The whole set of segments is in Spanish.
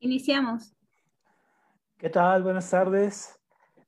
Iniciamos. ¿Qué tal? Buenas tardes.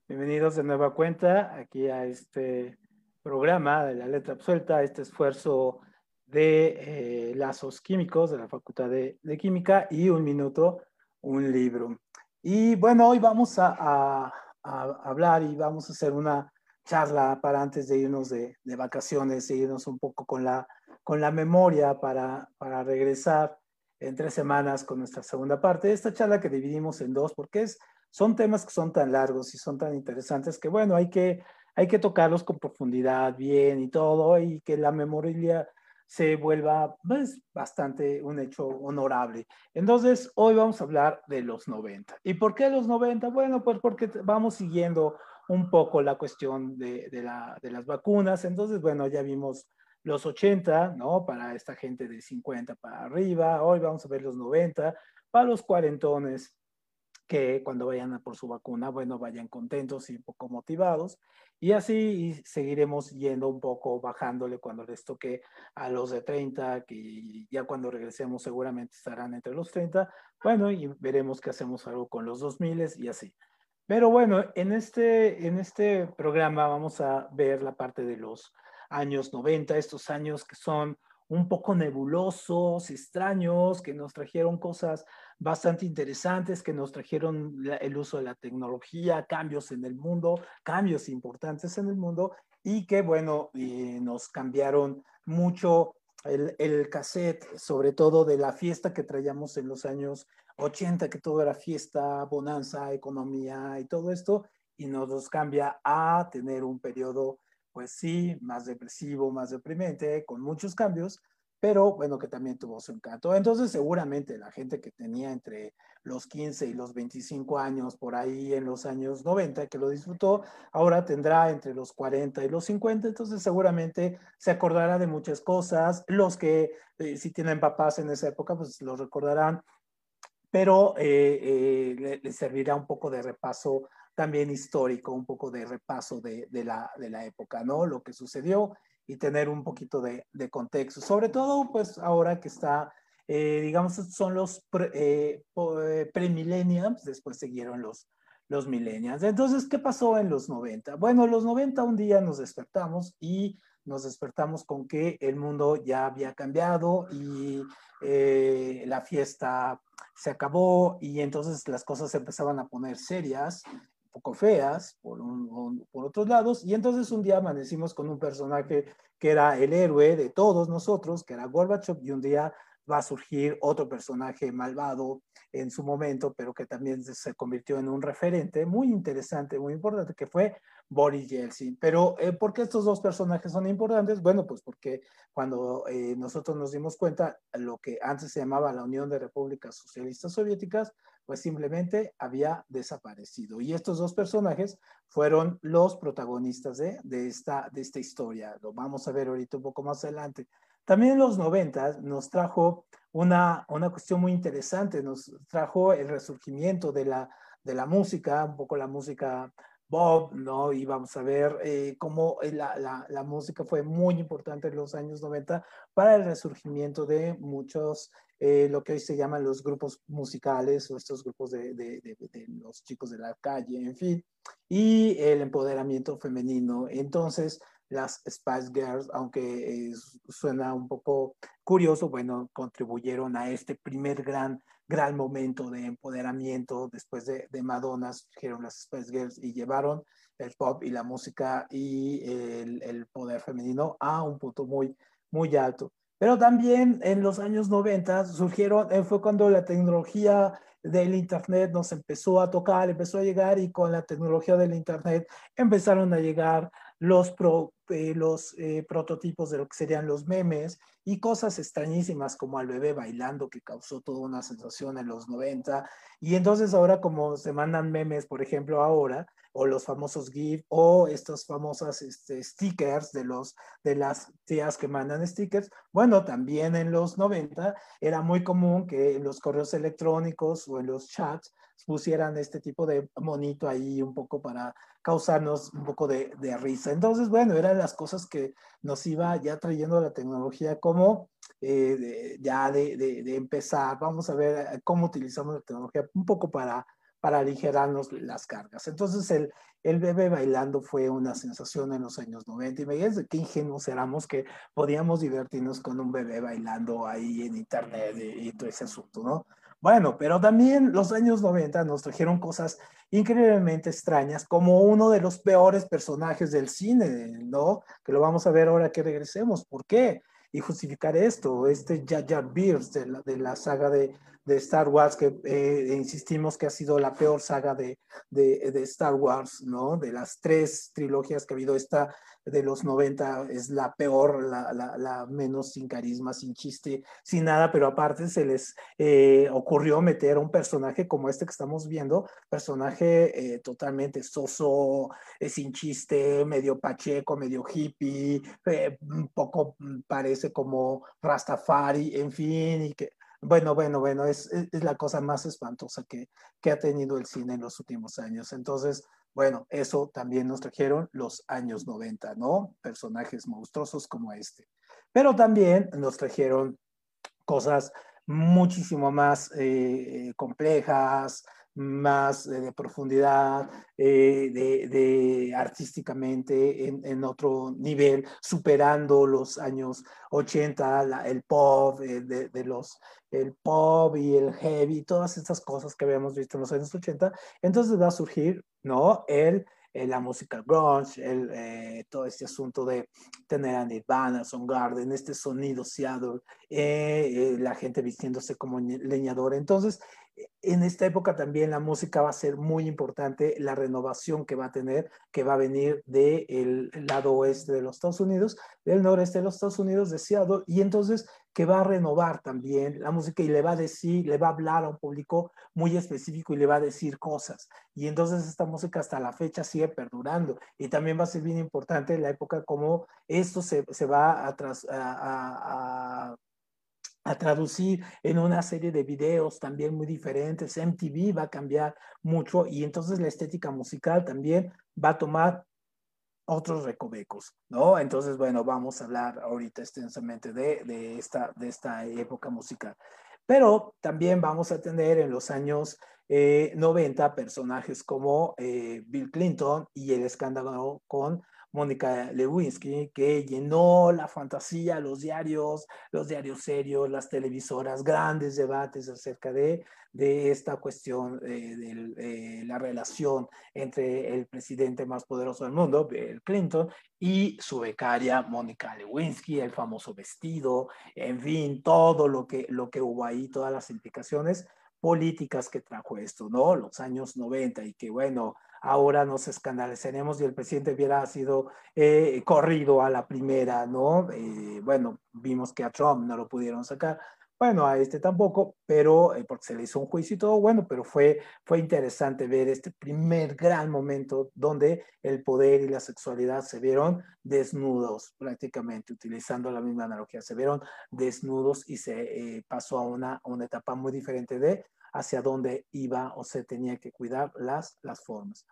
Bienvenidos de nueva cuenta aquí a este programa de la letra absuelta, este esfuerzo de eh, lazos químicos de la Facultad de, Química y un minuto, un libro. Y bueno, hoy vamos a, hablar y vamos a hacer una charla para antes de irnos de, vacaciones, irnos un poco con la, con la memoria para, para regresar en tres semanas con nuestra segunda parte. Esta charla que dividimos en dos porque es, son temas que son tan largos y son tan interesantes que, bueno, hay que, hay que tocarlos con profundidad, bien y todo, y que la memoria se vuelva pues, bastante un hecho honorable. Entonces, hoy vamos a hablar de los 90. ¿Y por qué los 90? Bueno, pues porque vamos siguiendo un poco la cuestión de, de, la, de las vacunas. Entonces, bueno, ya vimos los 80, ¿no? Para esta gente de 50 para arriba, hoy vamos a ver los 90, para los cuarentones que cuando vayan por su vacuna, bueno, vayan contentos y un poco motivados. Y así seguiremos yendo un poco, bajándole cuando les toque a los de 30, que ya cuando regresemos seguramente estarán entre los 30. Bueno, y veremos qué hacemos algo con los 2000 y así. Pero bueno, en este, en este programa vamos a ver la parte de los años 90, estos años que son un poco nebulosos, extraños, que nos trajeron cosas bastante interesantes, que nos trajeron el uso de la tecnología, cambios en el mundo, cambios importantes en el mundo y que, bueno, eh, nos cambiaron mucho el, el, cassette, sobre todo de la fiesta que traíamos en los años 80, que todo era fiesta, bonanza, economía y todo esto, y nos cambia a tener un periodo pues sí, más depresivo, más deprimente, con muchos cambios, pero bueno, que también tuvo su encanto. Entonces, seguramente la gente que tenía entre los 15 y los 25 años, por ahí en los años 90, que lo disfrutó, ahora tendrá entre los 40 y los 50, entonces seguramente se acordará de muchas cosas. Los que eh, si tienen papás en esa época, pues los recordarán, pero eh, eh, les servirá un poco de repaso también histórico, un poco de repaso de, de, la, de la época, ¿no? Lo que sucedió y tener un poquito de, de contexto. Sobre todo, pues ahora que está, eh, digamos, son los pre, eh, eh, después siguieron los, los millennials. Entonces, ¿qué pasó en los 90? Bueno, los 90 un día nos despertamos y nos despertamos con que el mundo ya había cambiado y la fiesta se acabó y entonces las cosas empezaban a poner serias poco feas por, por otros lados, y entonces un día amanecimos con un personaje que era el héroe de todos nosotros, que era Gorbachev, y un día va a surgir otro personaje malvado en su momento, pero que también se convirtió en un referente muy interesante, muy importante, que fue Boris Yeltsin. Pero, eh, ¿por qué estos dos personajes son importantes? Bueno, pues porque cuando eh, nosotros nos dimos cuenta, lo que antes se llamaba la Unión de Repúblicas Socialistas Soviéticas, pues simplemente había desaparecido. Y estos dos personajes fueron los protagonistas de, de, esta, de esta historia. Lo vamos a ver ahorita un poco más adelante. También en los 90 nos trajo una, una cuestión muy interesante, nos trajo el resurgimiento de la, de la música, un poco la música Bob, ¿no? Y vamos a ver eh, cómo eh, la, la, la, música fue muy importante en los años 90 para el resurgimiento de muchos, eh, lo que hoy se llaman los grupos musicales o estos grupos de, de, de, de, los chicos de la calle, en fin, y el empoderamiento femenino. Entonces, las Spice Girls, aunque suena un poco curioso, bueno, contribuyeron a este primer gran gran momento de empoderamiento después de, de Madonna, surgieron las Spice Girls y llevaron el pop y la música y el, el, poder femenino a un punto muy, muy alto. Pero también en los años 90 surgieron, eh, fue cuando la tecnología del Internet nos empezó a tocar, empezó a llegar y con la tecnología del Internet empezaron a llegar los, pro, eh, los eh, prototipos de lo que serían los memes y cosas extrañísimas como al bebé bailando que causó toda una sensación en los 90. Y entonces ahora como se mandan memes, por ejemplo, ahora, o los famosos GIF o estas famosas este, stickers de, los, de las tías que mandan stickers. Bueno, también en los 90 era muy común que en los correos electrónicos o en los chats pusieran este tipo de monito ahí un poco para causarnos un poco de, de, risa. Entonces, bueno, eran las cosas que nos iba ya trayendo la tecnología como eh, ya de, de, empezar, vamos a ver cómo utilizamos la tecnología un poco para, para aligerarnos las cargas. Entonces el, el bebé bailando fue una sensación en los años 90 y me de qué ingenuos éramos que podíamos divertirnos con un bebé bailando ahí en internet y, y todo ese asunto, ¿no? Bueno, pero también los años 90 nos trajeron cosas increíblemente extrañas, como uno de los peores personajes del cine, ¿no? Que lo vamos a ver ahora que regresemos. ¿Por qué? Y justificar esto, este Jar Binks de la, de la saga de, de Star Wars, que eh, insistimos que ha sido la peor saga de, de, de, Star Wars, ¿no? De las tres trilogías que ha habido, esta de los 90 es la peor, la, la, la menos sin carisma, sin chiste, sin nada, pero aparte se les eh, ocurrió meter un personaje como este que estamos viendo, personaje eh, totalmente soso, eh, sin chiste, medio pacheco, medio hippie, un poco mm, parece como Rastafari, en fin, y que bueno, bueno, bueno, es, es, la cosa más espantosa que, que ha tenido el cine en los últimos años. Entonces, bueno, eso también nos trajeron los años 90, ¿no? Personajes monstruosos como este. Pero también nos trajeron cosas muchísimo más eh, complejas, más eh, de profundidad, eh, de, artísticamente en, otro nivel, superando los años 80, el pop, eh, de, los, el pop y el heavy, todas estas cosas que habíamos visto en los años 80. Entonces va a surgir, ¿no? El, la música grunge, el, todo este asunto de tener a Nirvana, Garden, este sonido Seattle, la gente vistiéndose como leñador. Entonces, en esta época también la música va a ser muy importante, la renovación que va a tener, que va a venir del lado oeste de los Estados Unidos, del noreste de los Estados Unidos, de Seattle, y entonces que va a renovar también la música y le va a decir, le va a hablar a un público muy específico y le va a decir cosas. Y entonces esta música hasta la fecha sigue perdurando. Y también va a ser bien importante la época como esto se, se va a, tras, a traducir en una serie de videos también muy diferentes. MTV va a cambiar mucho y entonces la estética musical también va a tomar otros recovecos, ¿no? Entonces, bueno, vamos a hablar ahorita extensamente de, de, esta, de esta época musical. Pero también vamos a tener en los años 90 eh, personajes como eh, Bill Clinton y el escándalo con Mónica Lewinsky, que llenó la fantasía, los diarios, los diarios serios, las televisoras, grandes debates acerca de, de esta cuestión eh, de, eh, la relación entre el presidente más poderoso del mundo, Bill Clinton, y su becaria Mónica Lewinsky, el famoso vestido, en fin, todo lo que, lo que hubo ahí, todas las implicaciones políticas que trajo esto, ¿no? Los años 90 y que, bueno, ahora nos escandalizaremos y el presidente hubiera sido eh, corrido a la primera, ¿no? Eh, bueno, vimos que a Trump no lo pudieron sacar, bueno, a este tampoco, pero eh, porque se le hizo un juicio y todo, bueno, pero fue, fue interesante ver este primer gran momento donde el poder y la sexualidad se vieron desnudos, prácticamente, utilizando la misma analogía, se vieron desnudos y se pasó a una, una etapa muy diferente de hacia dónde iba o se tenía que cuidar las, las formas.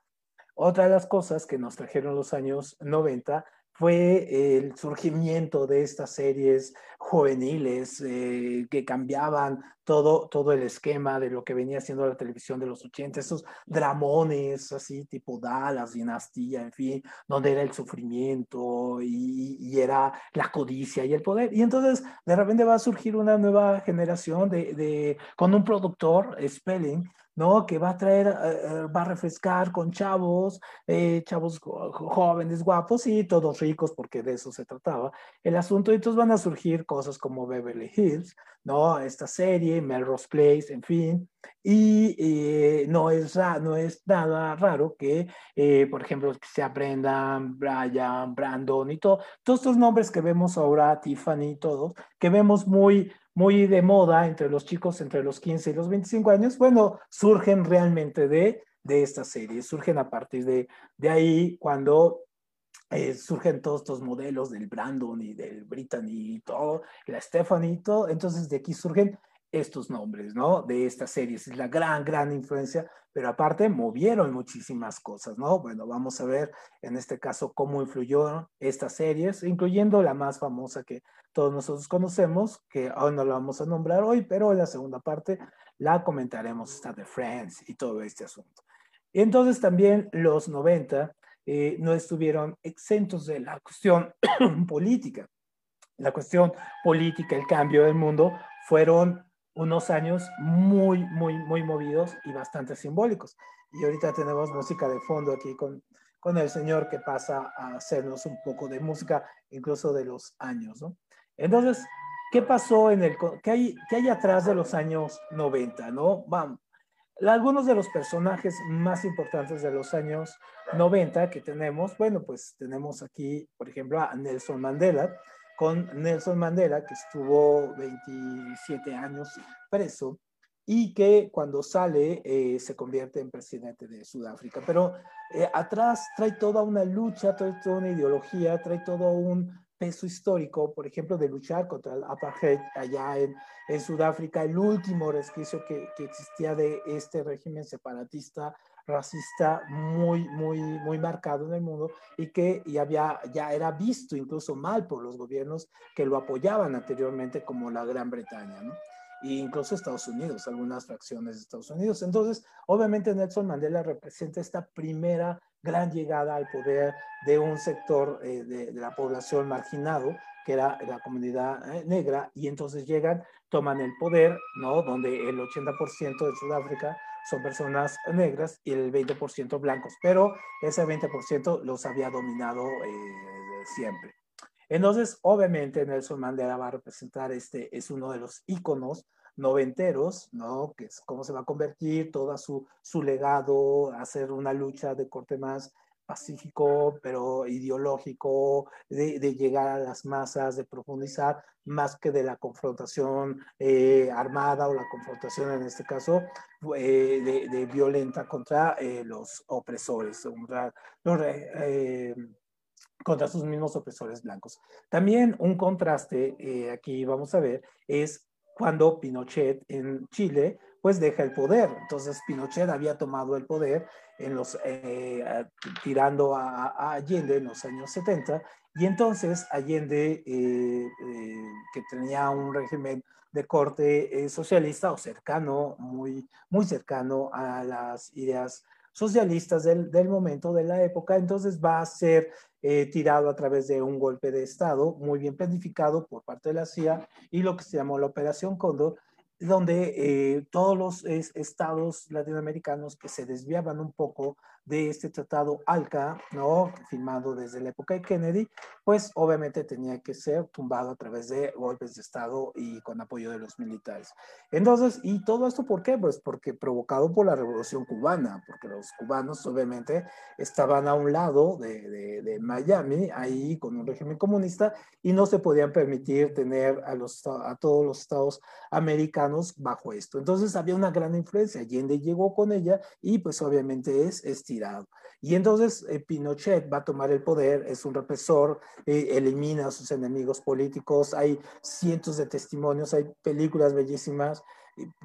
Otra de las cosas que nos trajeron los años 90 fue el surgimiento de estas series juveniles eh, que cambiaban todo, todo el esquema de lo que venía siendo la televisión de los 80, esos dramones así tipo Dallas, Dinastía, en fin, donde era el sufrimiento y, y, era la codicia y el poder. Y entonces de repente va a surgir una nueva generación de, de con un productor, Spelling, ¿no? Que va a traer, eh, eh, va a refrescar con chavos, eh, chavos jóvenes, guapos y todos ricos, porque de eso se trataba el asunto. Y entonces van a surgir cosas como Beverly Hills, ¿no? Esta serie, Melrose Place, en fin. Y no, es, no es nada raro que, por ejemplo, se aprendan Brian, Brandon y todo, todos estos nombres que vemos ahora, Tiffany y todos, que vemos muy muy de moda entre los chicos entre los 15 y los 25 años, bueno, surgen realmente de, de esta serie, surgen a partir de, de ahí cuando eh, surgen todos estos modelos del Brandon y del Brittany y todo, la Stephanie y todo, entonces de aquí surgen estos nombres, ¿no? De estas series. Es la gran, gran influencia, pero aparte movieron muchísimas cosas, ¿no? Bueno, vamos a ver en este caso cómo influyeron estas series, incluyendo la más famosa que todos nosotros conocemos, que hoy no la vamos a nombrar hoy, pero en la segunda parte la comentaremos, está de Friends y todo este asunto. Y entonces también los 90 eh, no estuvieron exentos de la cuestión política. La cuestión política, el cambio del mundo, fueron unos años muy, muy, muy movidos y bastante simbólicos. Y ahorita tenemos música de fondo aquí con, con el señor que pasa a hacernos un poco de música, incluso de los años, ¿no? Entonces, ¿qué pasó en el, qué hay, qué hay atrás de los años 90, no? Vamos, algunos de los personajes más importantes de los años 90 que tenemos, bueno, pues tenemos aquí, por ejemplo, a Nelson Mandela, con Nelson Mandela, que estuvo 27 años preso y que cuando sale eh, se convierte en presidente de Sudáfrica. Pero eh, atrás trae toda una lucha, trae toda una ideología, trae todo un peso histórico, por ejemplo, de luchar contra el apartheid allá en, Sudáfrica, el último resquicio que, existía de este régimen separatista, racista, muy, muy, muy marcado en el mundo y que ya, había, ya era visto incluso mal por los gobiernos que lo apoyaban anteriormente, como la Gran Bretaña, ¿no? e incluso Estados Unidos, algunas fracciones de Estados Unidos. Entonces, obviamente Nelson Mandela representa esta primera gran llegada al poder de un sector eh, de, de, la población marginado, que era la comunidad eh, negra, y entonces llegan, toman el poder, ¿no? Donde el 80% de Sudáfrica son personas negras y el 20% blancos, pero ese 20% los había dominado eh, siempre. Entonces, obviamente, Nelson Mandela va a representar este, es uno de los íconos noventeros, ¿no? Que es cómo se va a convertir todo su, su legado, hacer una lucha de corte más pacífico, pero ideológico, de, de, llegar a las masas, de profundizar, más que de la confrontación eh, armada o la confrontación, en este caso, eh, de, de, violenta contra eh, los opresores, contra, los, eh, contra sus mismos opresores blancos. También un contraste, aquí vamos a ver, es cuando Pinochet en Chile pues deja el poder. Entonces Pinochet había tomado el poder en los, eh, tirando a, Allende en los años 70 y entonces Allende, eh, eh, que tenía un régimen de corte socialista o cercano, muy, muy cercano a las ideas socialistas del, momento, de la época, entonces va a ser tirado a través de un golpe de Estado muy bien planificado por parte de la CIA y lo que se llamó la Operación Cóndor, donde eh, todos los es, estados latinoamericanos que se desviaban un poco de este tratado ALCA, ¿no? Firmado desde la época de Kennedy, pues obviamente tenía que ser tumbado a través de golpes de Estado y con apoyo de los militares. Entonces, ¿y todo esto por qué? Pues porque provocado por la revolución cubana, porque los cubanos obviamente estaban a un lado de, de, de Miami, ahí con un régimen comunista, y no se podían permitir tener a, los, a todos los estados americanos bajo esto. Entonces había una gran influencia. Allende llegó con ella y pues obviamente es, es tirado. Y entonces eh, Pinochet va a tomar el poder, es un represor, eh, elimina a sus enemigos políticos, hay cientos de testimonios, hay películas bellísimas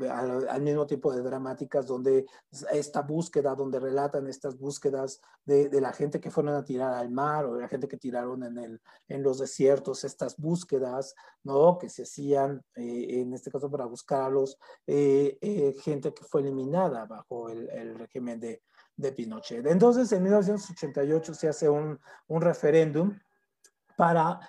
al, al, mismo tiempo de dramáticas, donde esta búsqueda, donde relatan estas búsquedas de, de, la gente que fueron a tirar al mar o de la gente que tiraron en, el, en los desiertos, estas búsquedas, ¿no? Que se hacían, eh, en este caso para buscar a los, eh, eh, gente que fue eliminada bajo el, el régimen de, de Pinochet. Entonces, en 1988 se hace un, un referéndum para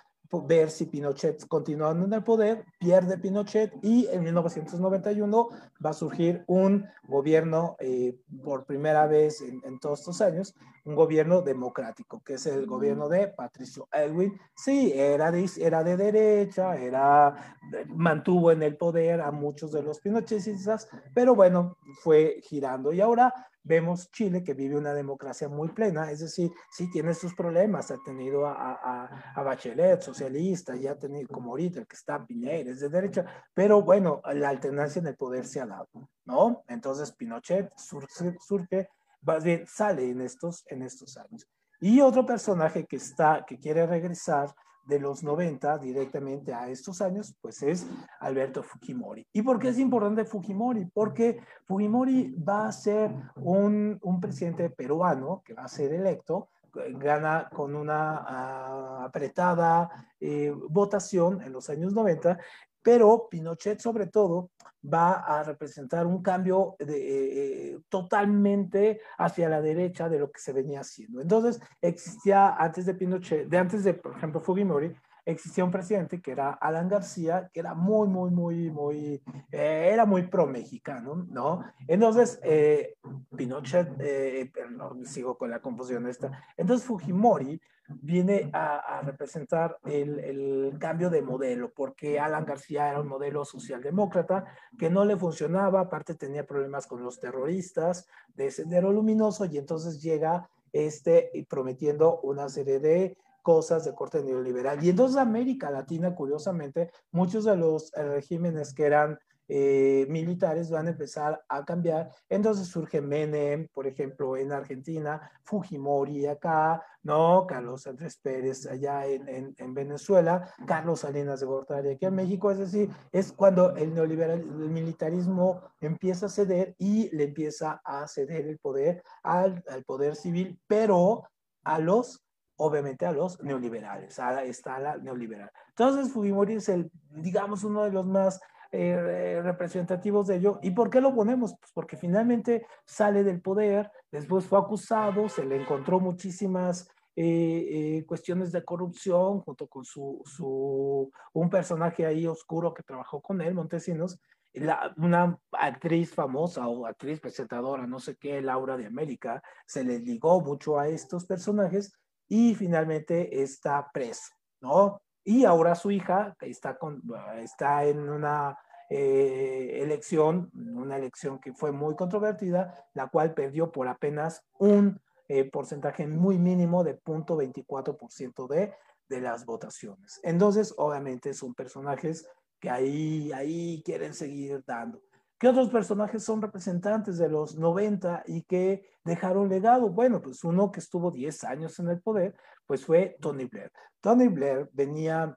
ver si Pinochet continuando en el poder, pierde Pinochet y en 1991 va a surgir un gobierno eh, por primera vez en, todos estos años, un gobierno democrático, que es el gobierno de Patricio Elwin. Sí, era de, era de derecha, era, mantuvo en el poder a muchos de los pinochetistas, pero bueno, fue girando. Y ahora vemos Chile que vive una democracia muy plena, es decir, sí tiene sus problemas, ha tenido a, a, a Bachelet, socialista, ya ha tenido como ahorita el que está Piñera, es de derecha, pero bueno, la alternancia en el poder se ha dado, ¿no? Entonces Pinochet surge, surge más bien sale en estos, en estos años. Y otro personaje que está, que quiere regresar, de los 90 directamente a estos años, pues es Alberto Fujimori. ¿Y por qué es importante Fujimori? Porque Fujimori va a ser un, un presidente peruano que va a ser electo, gana con una ah, apretada eh, votación en los años 90 pero Pinochet sobre todo va a representar un cambio de, eh, totalmente hacia la derecha de lo que se venía haciendo. Entonces, existía antes de Pinochet, de antes de, por ejemplo, Fujimori, existía un presidente que era Alan García, que era muy, muy, muy, muy, eh, era muy pro-mexicano, ¿no? Entonces, eh, Pinochet, eh, perdón, sigo con la confusión esta, entonces Fujimori viene a, a representar el, el, cambio de modelo, porque Alan García era un modelo socialdemócrata que no le funcionaba, aparte tenía problemas con los terroristas de Sendero Luminoso, y entonces llega este prometiendo una serie de cosas de corte neoliberal. Y entonces América Latina, curiosamente, muchos de los eh, regímenes que eran eh, militares van a empezar a cambiar. Entonces surge Menem, por ejemplo, en Argentina, Fujimori acá, ¿no? Carlos Andrés Pérez allá en, en, en Venezuela, Carlos Salinas de Gortari aquí en México. Es decir, es cuando el neoliberal, el militarismo empieza a ceder y le empieza a ceder el poder al, al poder civil, pero a los obviamente a los neoliberales, a la neoliberal. Entonces Fujimori es el, digamos, uno de los más eh, representativos de ello. ¿Y por qué lo ponemos? Pues porque finalmente sale del poder, después fue acusado, se le encontró muchísimas eh, eh, cuestiones de corrupción junto con su, su, un personaje ahí oscuro que trabajó con él, Montesinos, la, una actriz famosa o actriz presentadora, no sé qué, Laura de América, se le ligó mucho a estos personajes y finalmente está preso, ¿no? Y ahora su hija está, con, está en una eh, elección, una elección que fue muy controvertida, la cual perdió por apenas un eh, porcentaje muy mínimo de 0.24% de, de las votaciones. Entonces, obviamente son personajes que ahí, ahí quieren seguir dando. ¿Qué otros personajes son representantes de los 90 y que dejaron legado? Bueno, pues uno que estuvo 10 años en el poder, pues fue Tony Blair. Tony Blair venía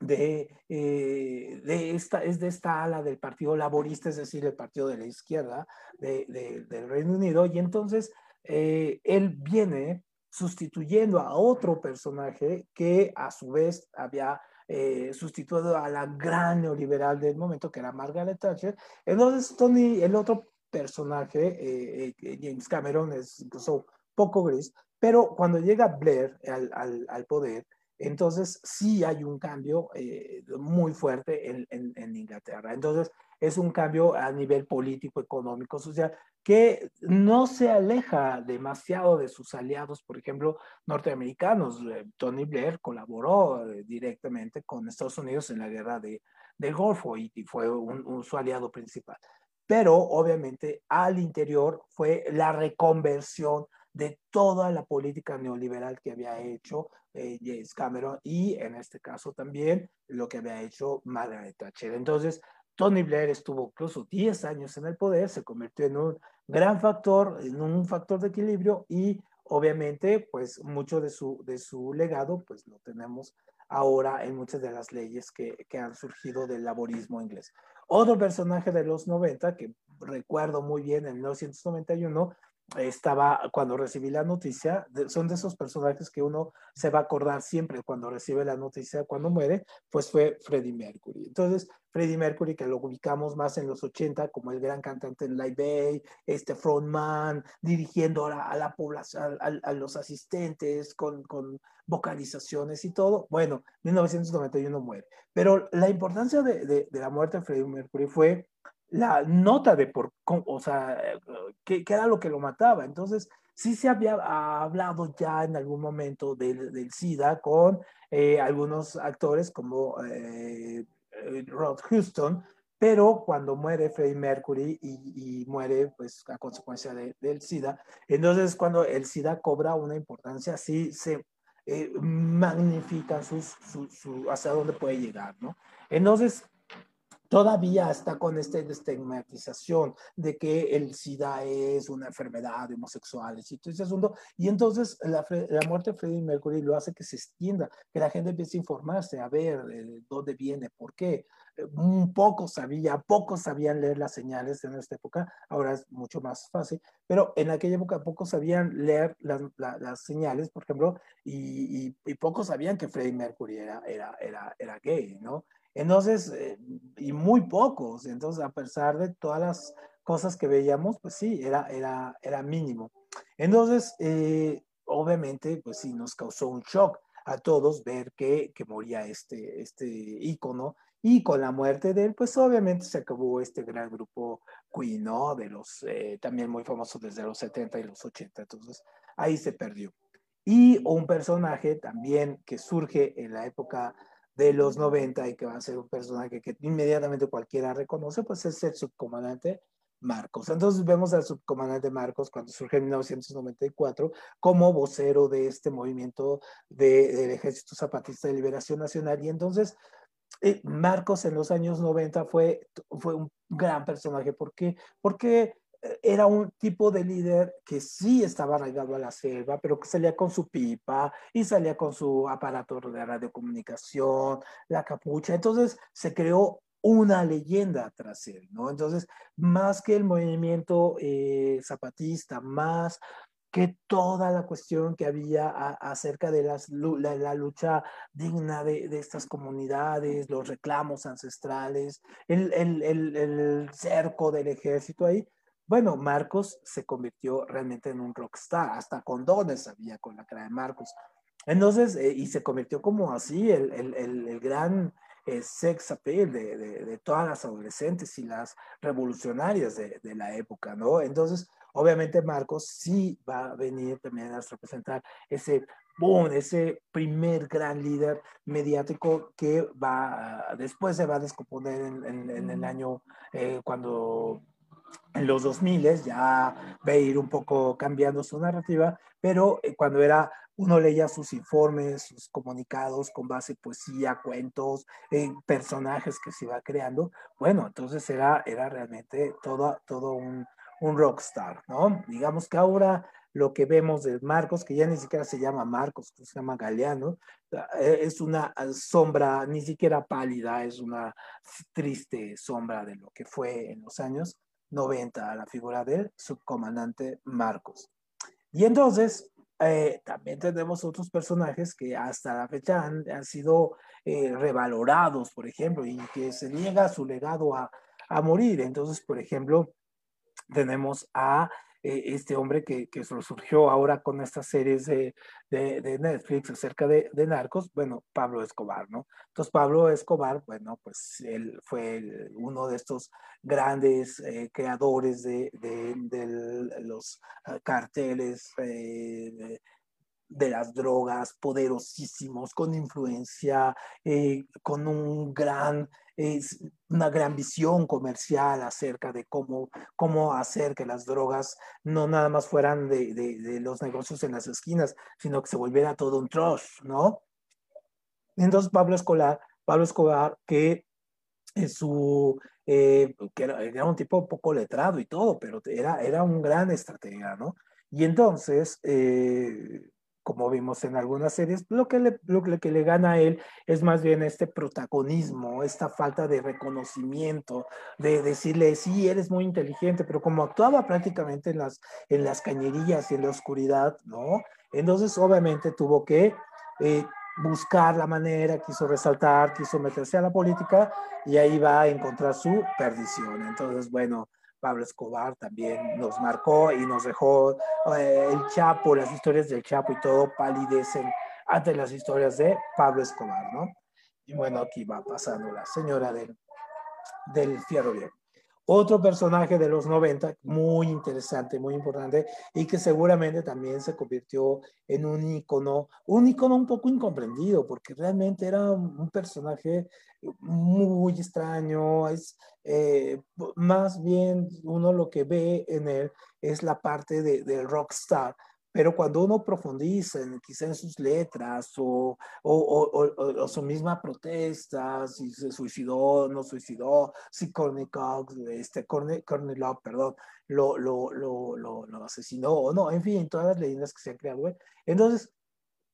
de, eh, de esta, es de esta ala del Partido Laborista, es decir, el partido de la izquierda de, de, del Reino Unido, y entonces eh, él viene sustituyendo a otro personaje que a su vez había eh, sustituido a la gran neoliberal del momento, que era Margaret Thatcher. Entonces, Tony, el otro personaje, eh, eh, James Cameron, es incluso poco gris, pero cuando llega Blair al, al, poder, entonces sí hay un cambio muy fuerte en, en, en, Inglaterra. Entonces es un cambio a nivel político, económico, social, que no se aleja demasiado de sus aliados, por ejemplo, norteamericanos. Eh, Tony Blair colaboró eh, directamente con Estados Unidos en la guerra de, del Golfo y, fue un, un, su aliado principal. Pero obviamente al interior fue la reconversión de toda la política neoliberal que había hecho eh, James Cameron y en este caso también lo que había hecho Margaret Thatcher. Entonces, Tony Blair estuvo incluso 10 años en el poder, se convirtió en un gran factor, en un factor de equilibrio y obviamente pues mucho de su, de su legado pues lo tenemos ahora en muchas de las leyes que, que han surgido del laborismo inglés. Otro personaje de los 90 que recuerdo muy bien en 1991 estaba cuando recibí la noticia, son de esos personajes que uno se va a acordar siempre cuando recibe la noticia, cuando muere, pues fue Freddie Mercury. Entonces, Freddie Mercury, que lo ubicamos más en los 80 como el gran cantante en Live Bay, este frontman, dirigiendo a la, a la población, a, los asistentes con, vocalizaciones y todo. Bueno, 1991 muere. Pero la importancia de, de la muerte de Freddie Mercury fue la nota de por, o sea, qué, qué era lo que lo mataba. Entonces, sí se había hablado ya en algún momento del, del SIDA con eh, algunos actores como eh, Rod Houston, pero cuando muere Freddie Mercury y, muere pues a consecuencia de, del SIDA, entonces cuando el SIDA cobra una importancia, sí se eh, magnifica sus, su, su, hacia dónde puede llegar, ¿no? Entonces, todavía está con esta estigmatización de que el SIDA es una enfermedad de homosexuales y todo ese asunto. Y entonces la, muerte de Freddie Mercury lo hace que se extienda, que la gente empiece a informarse, a ver eh, dónde viene, por qué. Eh, un poco sabía, pocos sabían leer las señales en esta época, ahora es mucho más fácil, pero en aquella época pocos sabían leer las, señales, por ejemplo, y, pocos sabían que Freddie Mercury era, era, era gay, ¿no? Entonces, eh, y muy pocos, entonces a pesar de todas las cosas que veíamos, pues sí, era, era, era mínimo. Entonces, eh, obviamente, pues sí, nos causó un shock a todos ver que, que moría este, este ícono y con la muerte de él, pues obviamente se acabó este gran grupo Queen, ¿no? De los, eh, también muy famosos desde los 70 y los 80, entonces ahí se perdió. Y un personaje también que surge en la época de los 90 y que va a ser un personaje que inmediatamente cualquiera reconoce, pues es el subcomandante Marcos. Entonces vemos al subcomandante Marcos cuando surge en 1994 como vocero de este movimiento de, del Ejército Zapatista de Liberación Nacional y entonces eh, Marcos en los años 90 fue, fue un gran personaje. ¿Por qué? Porque era un tipo de líder que sí estaba arraigado a la selva, pero que salía con su pipa y salía con su aparato de radiocomunicación, la capucha. Entonces se creó una leyenda tras él, ¿no? Entonces, más que el movimiento eh, zapatista, más que toda la cuestión que había acerca de las, la, lucha digna de, de, estas comunidades, los reclamos ancestrales, el, el, el, el cerco del ejército ahí, bueno, Marcos se convirtió realmente en un rockstar, hasta condones había con la cara de Marcos. Entonces, eh, y se convirtió como así el, el, el, gran eh, sex appeal de, de, de, todas las adolescentes y las revolucionarias de, de, la época, ¿no? Entonces, obviamente Marcos sí va a venir también a representar ese boom, ese primer gran líder mediático que va, después se va a descomponer en, en, en el año eh, cuando en los 2000 ya va a ir un poco cambiando su narrativa, pero eh, cuando era uno leía sus informes, sus comunicados con base poesía, cuentos, eh, personajes que se iba creando, bueno, entonces era, era realmente todo, todo un, un rockstar, ¿no? Digamos que ahora lo que vemos de Marcos, que ya ni siquiera se llama Marcos, se llama Galeano, eh, es una sombra ni siquiera pálida, es una triste sombra de lo que fue en los años 90 a la figura del subcomandante Marcos. Y entonces, eh, también tenemos otros personajes que hasta la fecha han, sido eh, revalorados, por ejemplo, y que se niega su legado a, a morir. Entonces, por ejemplo, tenemos a eh, este hombre que, que, surgió ahora con estas series de, de, de Netflix acerca de, de, narcos, bueno, Pablo Escobar, ¿no? Entonces, Pablo Escobar, bueno, pues él fue uno de estos grandes eh, creadores de, los uh, carteles eh, de las drogas, poderosísimos, con influencia, eh, con un gran, eh, una gran visión comercial acerca de cómo, cómo hacer que las drogas no nada más fueran de, de, de los negocios en las esquinas, sino que se volviera todo un trust, ¿no? Entonces Pablo Escobar, Pablo Escobar que es su, eh, que era, era, un tipo poco letrado y todo, pero era, era un gran estratega, ¿no? Y entonces, eh, como vimos en algunas series, lo que, le, lo que le gana a él es más bien este protagonismo, esta falta de reconocimiento, de decirle, sí, eres muy inteligente, pero como actuaba prácticamente en las, en las cañerías y en la oscuridad, ¿no? Entonces, obviamente, tuvo que eh, buscar la manera, quiso resaltar, quiso meterse a la política y ahí va a encontrar su perdición. Entonces, bueno, Pablo Escobar también nos marcó y nos dejó eh, el Chapo, las historias del Chapo y todo palidecen ante las historias de Pablo Escobar, ¿no? Y bueno, aquí va pasando la señora del, del Fierro Viejo. Otro personaje de los 90, muy interesante, muy importante, y que seguramente también se convirtió en un icono, un icono un poco incomprendido, porque realmente era un, personaje muy extraño, es eh, más bien uno lo que ve en él es la parte de, del rockstar, pero cuando uno profundiza en, quizá en sus letras o, o, o, su misma protesta, si se suicidó, no suicidó, si Cox, este, Courtney, Love, perdón, lo, lo, lo, lo, asesinó o no, en fin, todas las leyendas que se han creado, entonces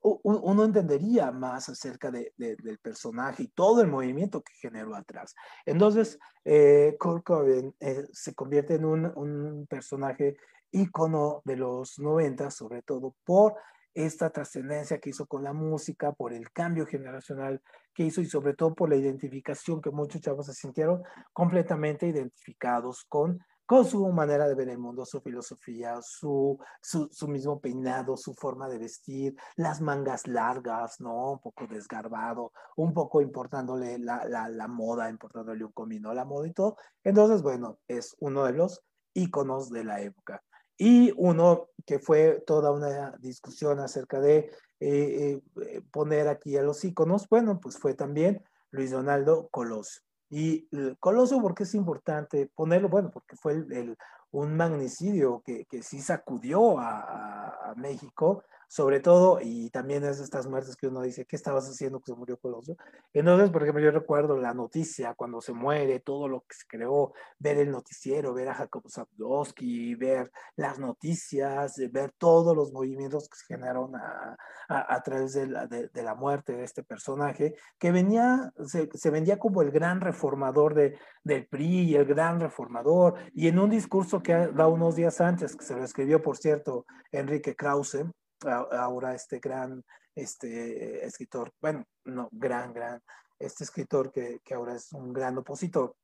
uno entendería más acerca de, del personaje y todo el movimiento que generó atrás. Entonces, eh, Kurt Cobain eh, se convierte en un, un personaje ícono de los 90, sobre todo por esta trascendencia que hizo con la música, por el cambio generacional que hizo y sobre todo por la identificación que muchos chavos se sintieron completamente identificados con, con su manera de ver el mundo, su filosofía, su, su, su mismo peinado, su forma de vestir, las mangas largas, ¿no? Un poco desgarbado, un poco importándole la, la, la moda, importándole un comino a la moda y todo. Entonces, bueno, es uno de los íconos de la época. Y uno que fue toda una discusión acerca de eh, eh, poner aquí a los íconos, bueno, pues fue también Luis Donaldo Coloso. Y Coloso, ¿por qué es importante ponerlo? Bueno, porque fue el, un magnicidio que, que sí sacudió a México sobre todo, y también es estas muertes que uno dice, ¿qué estabas haciendo que se murió Colosio? Entonces, por ejemplo, yo recuerdo la noticia cuando se muere, todo lo que se creó, ver el noticiero, ver a Jacob Sapdowski, ver las noticias, ver todos los movimientos que se generaron a, a, través de la, de, la, muerte de este personaje, que venía, se, se vendía como el gran reformador de, del PRI, el gran reformador, y en un discurso que da unos días antes, que se lo escribió, por cierto, Enrique Krause, ahora este gran este, escritor, bueno, no, gran, gran, este escritor que, que ahora es un gran opositor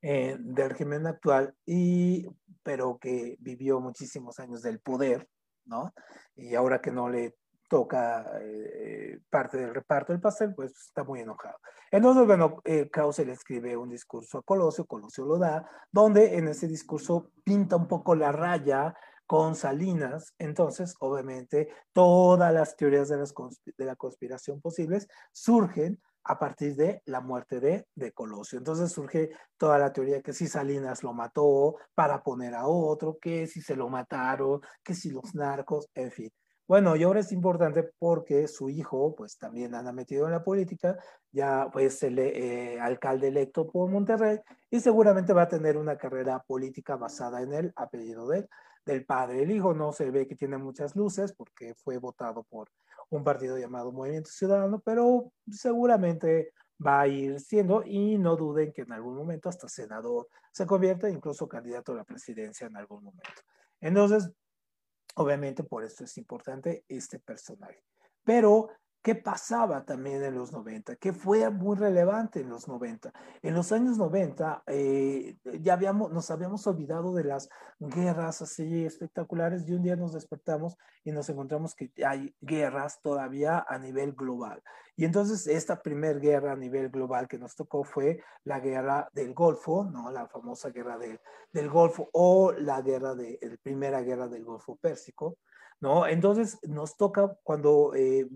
eh, del régimen actual, y, pero que vivió muchísimos años del poder, ¿no? Y ahora que no le toca eh, parte del reparto del pastel, pues está muy enojado. Entonces, bueno, eh, Krause le escribe un discurso a Colosio, Colosio lo da, donde en ese discurso pinta un poco la raya con Salinas, entonces obviamente todas las teorías de, las de la conspiración posibles surgen a partir de la muerte de, de, Colosio. Entonces surge toda la teoría que si Salinas lo mató para poner a otro, que si se lo mataron, que si los narcos, en fin. Bueno, y ahora es importante porque su hijo, pues también anda metido en la política, ya pues el eh, alcalde electo por Monterrey y seguramente va a tener una carrera política basada en el apellido de él del padre. El hijo no se ve que tiene muchas luces porque fue votado por un partido llamado Movimiento Ciudadano, pero seguramente va a ir siendo y no duden que en algún momento hasta senador se convierta, incluso candidato a la presidencia en algún momento. Entonces, obviamente por eso es importante este personaje. Pero ¿Qué pasaba también en los 90? ¿Qué fue muy relevante en los 90? En los años 90 eh, ya habíamos, nos habíamos olvidado de las guerras así espectaculares y un día nos despertamos y nos encontramos que hay guerras todavía a nivel global. Y entonces esta primera guerra a nivel global que nos tocó fue la guerra del Golfo, ¿no? La famosa guerra del, del Golfo o la guerra de, la primera guerra del Golfo Pérsico. ¿no? Entonces nos toca cuando eh,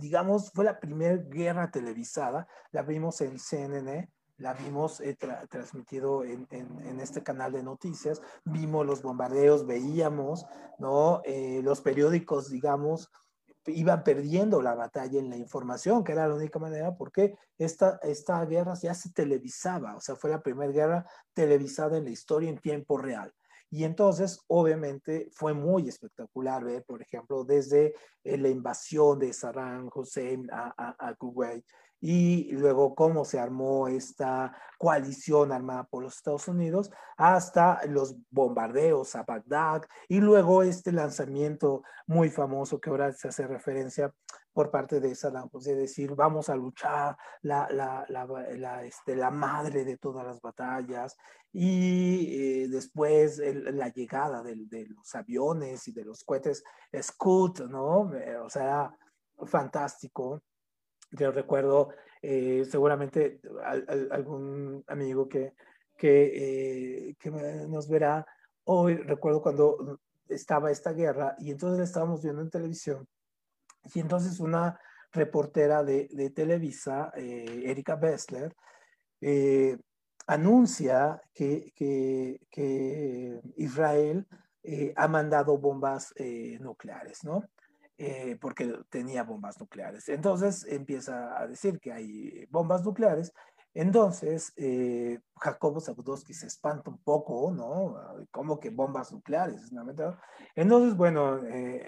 digamos, fue la primera guerra televisada, la vimos en CNN, la vimos eh, transmitido en, este canal de noticias, vimos los bombardeos, veíamos, ¿no? Eh, los periódicos, digamos, iban perdiendo la batalla en la información, que era la única manera, porque esta, esta guerra ya se televisaba, o sea, fue la primera guerra televisada en la historia en tiempo real. Y entonces, obviamente, fue muy espectacular ver, por ejemplo, desde eh, la invasión de Saddam Hussein a, a, a Kuwait y luego cómo se armó esta coalición armada por los Estados Unidos hasta los bombardeos a Bagdad y luego este lanzamiento muy famoso que ahora se hace referencia por parte de Saddam Hussein, de decir, vamos a luchar la, la, la, este, la madre de todas las batallas y eh, después la llegada de, de, los aviones y de los cohetes Scud, ¿no? Eh, o sea, fantástico. Yo recuerdo eh, seguramente algún amigo que, que, que nos verá hoy, recuerdo cuando estaba esta guerra y entonces estábamos viendo en televisión y entonces una reportera de, Televisa, eh, Erika Bessler, eh, anuncia que, que, que, Israel eh, ha mandado bombas eh, nucleares, ¿no? Eh, porque tenía bombas nucleares. Entonces empieza a decir que hay bombas nucleares. Entonces, Jacobo Zabudowski se espanta un poco, ¿no? Como que bombas nucleares, Entonces, bueno,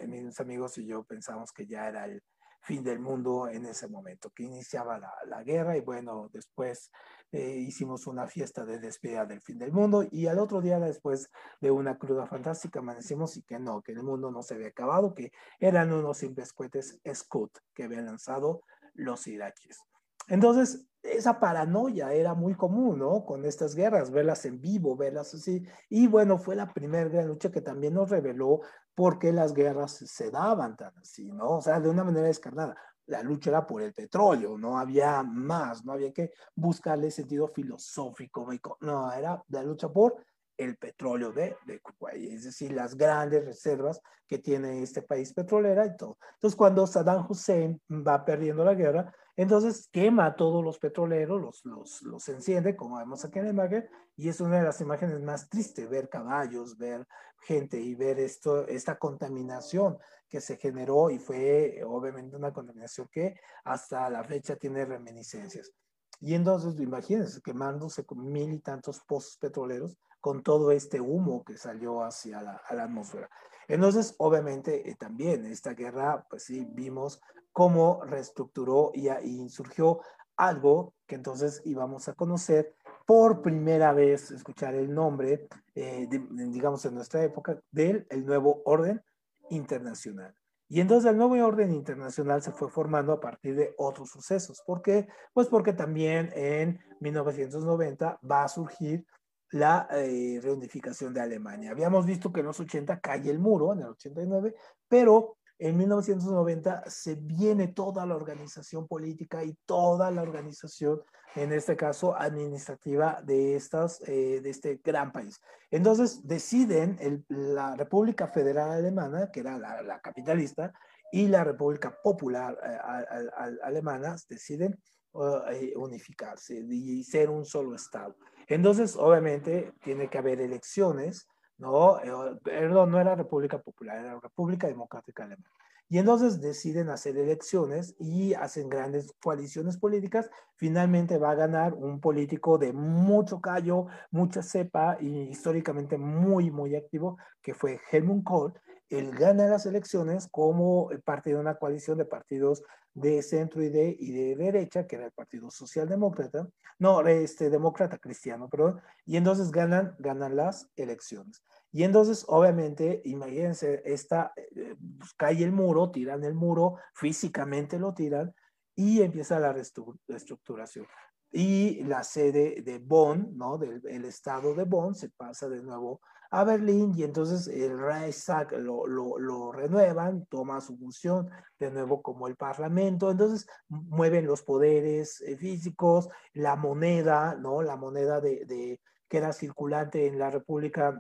mis amigos y yo pensamos que ya era el, fin del mundo en ese momento, que iniciaba la, la guerra y bueno, después eh, hicimos una fiesta de despedida del fin del mundo y al otro día después de una cruda fantástica amanecimos y que no, que el mundo no se había acabado, que eran unos simples cohetes Scud que habían lanzado los iraquíes. Entonces, esa paranoia era muy común, ¿no? Con estas guerras, verlas en vivo, verlas así. Y bueno, fue la primera gran lucha que también nos reveló por qué las guerras se daban tan así, ¿no? O sea, de una manera descarnada. La lucha era por el petróleo, no había más, no había que buscarle sentido filosófico, no, era la lucha por el petróleo de, de Kuwait, es decir, las grandes reservas que tiene este país petrolera y todo. Entonces, cuando Saddam Hussein va perdiendo la guerra, entonces quema a todos los petroleros, los, los, los enciende, como vemos aquí en la imagen, y es una de las imágenes más tristes, ver caballos, ver gente y ver esto, esta contaminación que se generó y fue obviamente una contaminación que hasta la fecha tiene reminiscencias. Y entonces, imagínense, quemándose con mil y tantos pozos petroleros con todo este humo que salió hacia la, atmósfera. Entonces, obviamente, eh, también esta guerra, pues sí, vimos cómo reestructuró y, y surgió algo que entonces íbamos a conocer por primera vez, escuchar el nombre, eh, digamos, en nuestra época, del el nuevo orden internacional. Y entonces el nuevo orden internacional se fue formando a partir de otros sucesos. ¿Por qué? Pues porque también en 1990 va a surgir la eh, reunificación de Alemania. Habíamos visto que en los 80 cae el muro, en el 89, pero en 1990 se viene toda la organización política y toda la organización, en este caso administrativa, de, estas, eh, de este gran país. Entonces deciden la República Federal Alemana, que era la, capitalista, y la República Popular eh, Alemana, deciden uh, unificarse y ser un solo Estado. Entonces, obviamente, tiene que haber elecciones, ¿no? Eh, perdón, no era República Popular, era República Democrática Alemana. Y entonces deciden hacer elecciones y hacen grandes coaliciones políticas. Finalmente va a ganar un político de mucho callo, mucha cepa y históricamente muy, muy activo, que fue Helmut Kohl. Él gana las elecciones como parte de una coalición de partidos de centro y de, y de derecha, que era el Partido Socialdemócrata, no, este, demócrata cristiano, perdón, y entonces ganan, ganan las elecciones. Y entonces, obviamente, imagínense, esta, eh, pues, cae el muro, tiran el muro, físicamente lo tiran, y empieza la reestructuración. Y la sede de Bonn, ¿no? Del el estado de Bonn, se pasa de nuevo a Berlín y entonces el Reichstag lo, lo, lo, renuevan, toma su función de nuevo como el Parlamento, entonces mueven los poderes eh, físicos, la moneda, ¿no? La moneda de, de, que era circulante en la República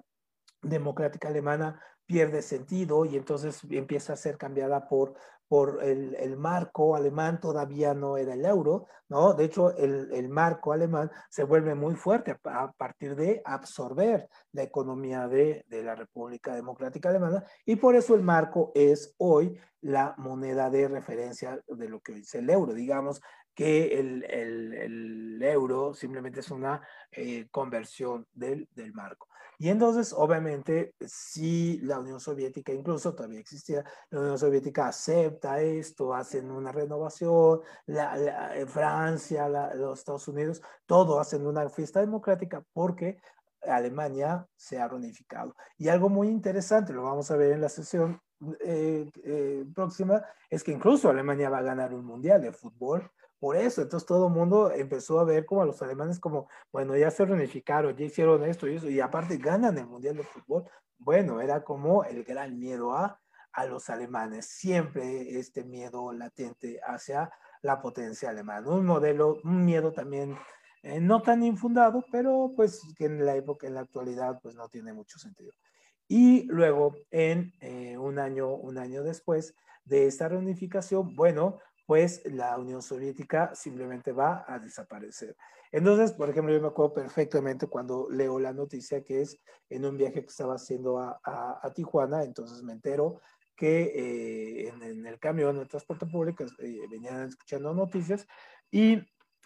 Democrática Alemana pierde sentido y entonces empieza a ser cambiada por, por el, el, marco alemán, todavía no era el euro, ¿no? De hecho, el, el marco alemán se vuelve muy fuerte a, partir de absorber la economía de, de, la República Democrática Alemana y por eso el marco es hoy la moneda de referencia de lo que dice el euro. Digamos que el, el, el euro simplemente es una eh, conversión del, del marco. Y entonces, obviamente, si la Unión Soviética incluso todavía existía, la Unión Soviética acepta esto, hacen una renovación, la, eh, Francia, los Estados Unidos, todo hacen una fiesta democrática porque Alemania se ha reunificado. Y algo muy interesante, lo vamos a ver en la sesión eh, eh, próxima, es que incluso Alemania va a ganar un mundial de fútbol por eso, entonces todo el mundo empezó a ver como a los alemanes como, bueno, ya se reunificaron, ya hicieron esto y eso, y aparte ganan el Mundial de Fútbol. Bueno, era como el gran miedo a, a los alemanes, siempre este miedo latente hacia la potencia alemana. Un modelo, un miedo también eh, no tan infundado, pero pues que en la época, en la actualidad, pues no tiene mucho sentido. Y luego, en eh, un, año, un año después de esta reunificación, bueno, pues la Unión Soviética simplemente va a desaparecer. Entonces, por ejemplo, yo me acuerdo perfectamente cuando leo la noticia que es en un viaje que estaba haciendo a, a, Tijuana, entonces me entero que eh, en, el camión, en el transporte público, eh, venían escuchando noticias y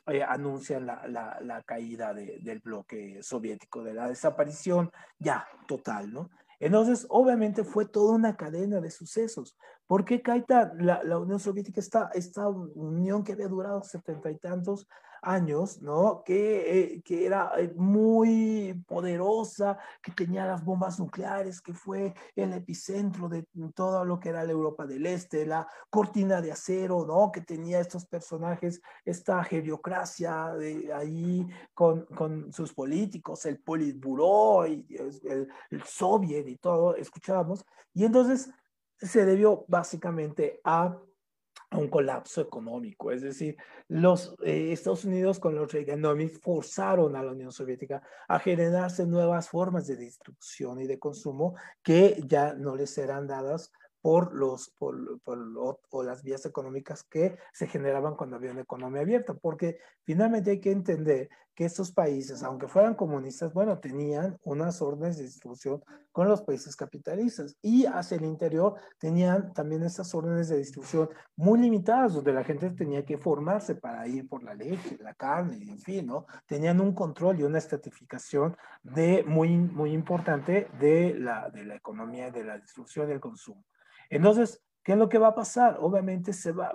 eh, anuncian la, la, la caída de, del bloque soviético, de la desaparición ya total, ¿no? Entonces, obviamente fue toda una cadena de sucesos. ¿Por qué cae la, la Unión Soviética, esta, esta unión que había durado setenta y tantos años, ¿no? Que, eh, que era eh, muy poderosa, que tenía las bombas nucleares, que fue el epicentro de todo lo que era la Europa del Este, la cortina de acero, ¿no? Que tenía estos personajes, esta geriocracia de ahí con, con sus políticos, el Politburo y el, el Soviet y todo, escuchábamos. Y entonces se debió básicamente a un colapso económico. Es decir, los eh, Estados Unidos con los Reaganomics forzaron a la Unión Soviética a generarse nuevas formas de distribución y de consumo que ya no les serán dadas por, los, o, las vías económicas que se generaban cuando había una economía abierta, porque finalmente hay que entender que estos países, aunque fueran comunistas, bueno, tenían unas órdenes de distribución con los países capitalistas y hacia el interior tenían también estas órdenes de distribución muy limitadas, donde la gente tenía que formarse para ir por la leche, la carne, en fin, ¿no? Tenían un control y una estratificación de muy, muy importante de la, de la economía, de la distribución y el consumo. Entonces, ¿qué es lo que va a pasar? Obviamente se va,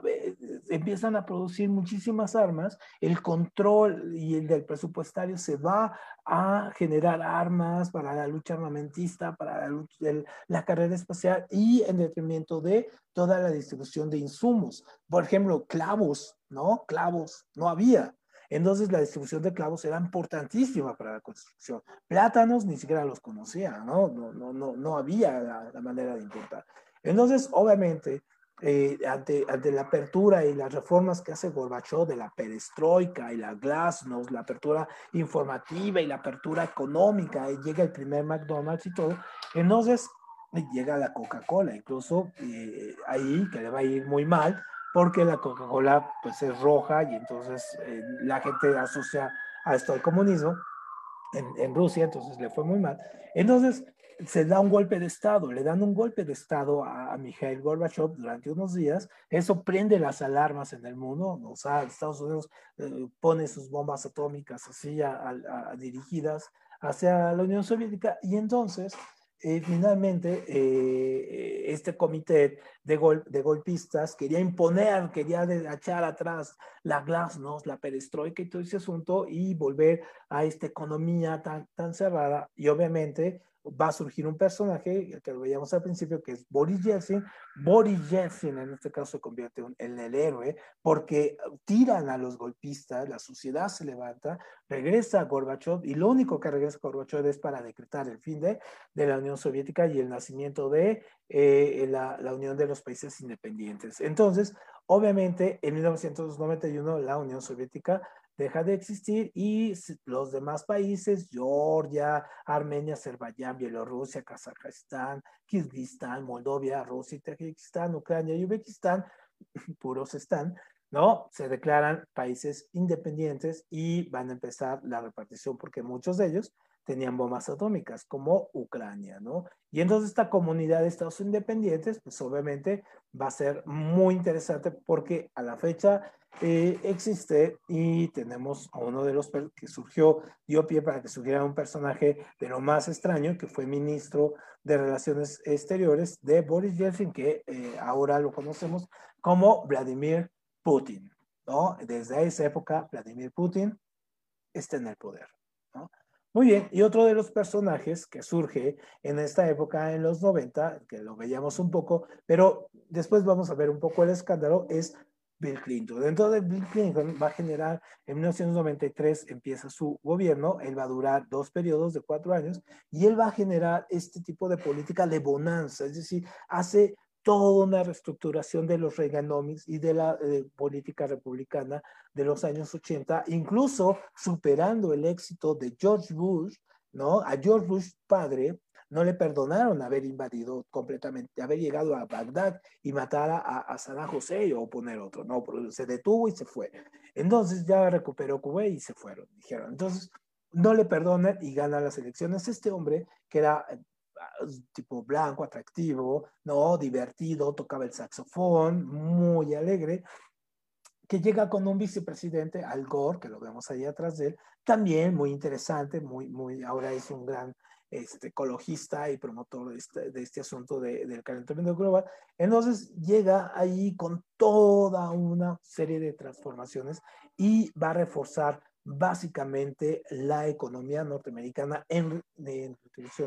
empiezan a producir muchísimas armas, el control y el del presupuestario se va a generar armas para la lucha armamentista, para la, la carrera espacial y en detrimento de toda la distribución de insumos. Por ejemplo, clavos, ¿no? Clavos, no había. Entonces la distribución de clavos era importantísima para la construcción. Plátanos ni siquiera los conocía, ¿no? No, no, no, no había la, la manera de importar. Entonces, obviamente, eh, ante, ante, la apertura y las reformas que hace Gorbachev de la perestroika y la glasnost, la apertura informativa y la apertura económica, y llega el primer McDonald's y todo, entonces llega la Coca-Cola, incluso eh, ahí que le va a ir muy mal, porque la Coca-Cola pues es roja y entonces eh, la gente asocia a esto al comunismo en, en Rusia, entonces le fue muy mal. Entonces, se da un golpe de Estado, le dan un golpe de Estado a, a Mikhail Gorbachev durante unos días, eso prende las alarmas en el mundo, o sea, Estados Unidos eh, pone sus bombas atómicas así a, dirigidas hacia la Unión Soviética y entonces eh, finalmente eh, este comité de, de, golpistas quería imponer, quería echar atrás la glasnost, la perestroika y todo ese asunto y volver a esta economía tan, tan cerrada y obviamente va a surgir un personaje, que lo veíamos al principio, que es Boris Yeltsin. Boris Yeltsin en este caso se convierte en el héroe porque tiran a los golpistas, la sociedad se levanta, regresa a Gorbachev y lo único que regresa a Gorbachev es para decretar el fin de, de la Unión Soviética y el nacimiento de eh, la, la Unión de los Países Independientes. Entonces, obviamente, en 1991 la Unión Soviética deja de existir y los demás países, Georgia, Armenia, Azerbaiyán, Bielorrusia, Kazajistán, Kirguistán, Moldovia, Rusia, Tajikistán, Ucrania y Uzbekistán, puros están, ¿no? Se declaran países independientes y van a empezar la repartición porque muchos de ellos tenían bombas atómicas, como Ucrania, ¿no? Y entonces esta comunidad de estados independientes, pues obviamente va a ser muy interesante porque a la fecha eh, existe y tenemos a uno de los que surgió, dio pie para que surgiera un personaje de lo más extraño, que fue ministro de Relaciones Exteriores de Boris Yeltsin, que eh, ahora lo conocemos como Vladimir Putin, ¿no? Desde esa época, Vladimir Putin está en el poder. Muy bien, y otro de los personajes que surge en esta época, en los 90, que lo veíamos un poco, pero después vamos a ver un poco el escándalo, es Bill Clinton. Dentro de Bill Clinton va a generar, en 1993 empieza su gobierno, él va a durar dos periodos de cuatro años, y él va a generar este tipo de política de bonanza, es decir, hace toda una reestructuración de los Reaganomics y de la eh, política republicana de los años 80, incluso superando el éxito de George Bush, ¿no? A George Bush padre no le perdonaron haber invadido completamente, haber llegado a Bagdad y matar a, a Saddam Hussein o poner otro, no, se detuvo y se fue. Entonces ya recuperó Kuwait y se fueron, dijeron. Entonces no le perdonan y gana las elecciones. Este hombre, que era eh, tipo blanco, atractivo, no, divertido, tocaba el saxofón, muy alegre, que llega con un vicepresidente, Al Gore, que lo vemos ahí atrás de él, también muy interesante, muy, muy, ahora es un gran este, ecologista y promotor de este, de este asunto de, del calentamiento global. Entonces llega ahí con toda una serie de transformaciones y va a reforzar básicamente la economía norteamericana en, en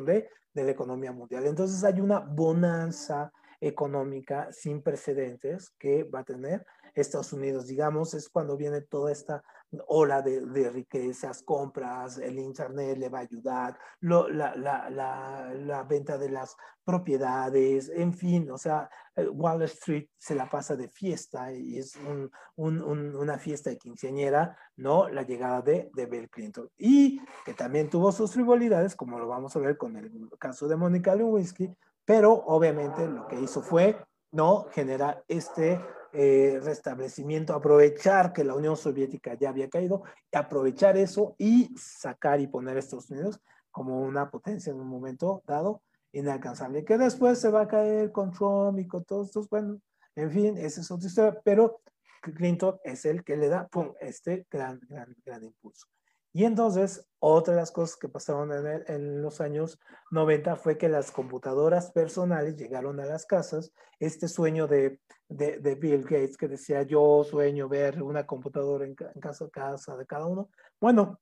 de, de la economía mundial. Entonces hay una bonanza económica sin precedentes que va a tener Estados Unidos, digamos, es cuando viene toda esta ola de, de riquezas, compras, el Internet le va a ayudar, lo, la, venta de las propiedades, en fin, o sea, Wall Street se la pasa de fiesta y es un, un, una fiesta de quinceañera, ¿no? La llegada de, de Bill Clinton. Y que también tuvo sus frivolidades, como lo vamos a ver con el caso de Mónica Lewinsky, pero obviamente lo que hizo fue, ¿no? Generar este eh, restablecimiento, aprovechar que la Unión Soviética ya había caído, aprovechar eso y sacar y poner a Estados Unidos como una potencia en un momento dado inalcanzable, que después se va a caer con Trump y con todos estos, bueno, en fin, esa es otra historia, pero Clinton es el que le da pum, este gran, gran, gran impulso. Y entonces, otra de las cosas que pasaron en, los años 90 fue que las computadoras personales llegaron a las casas. Este sueño de, de, Bill Gates que decía, yo sueño ver una computadora en, en casa, casa de cada uno. Bueno,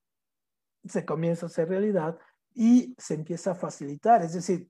se comienza a hacer realidad y se empieza a facilitar. Es decir,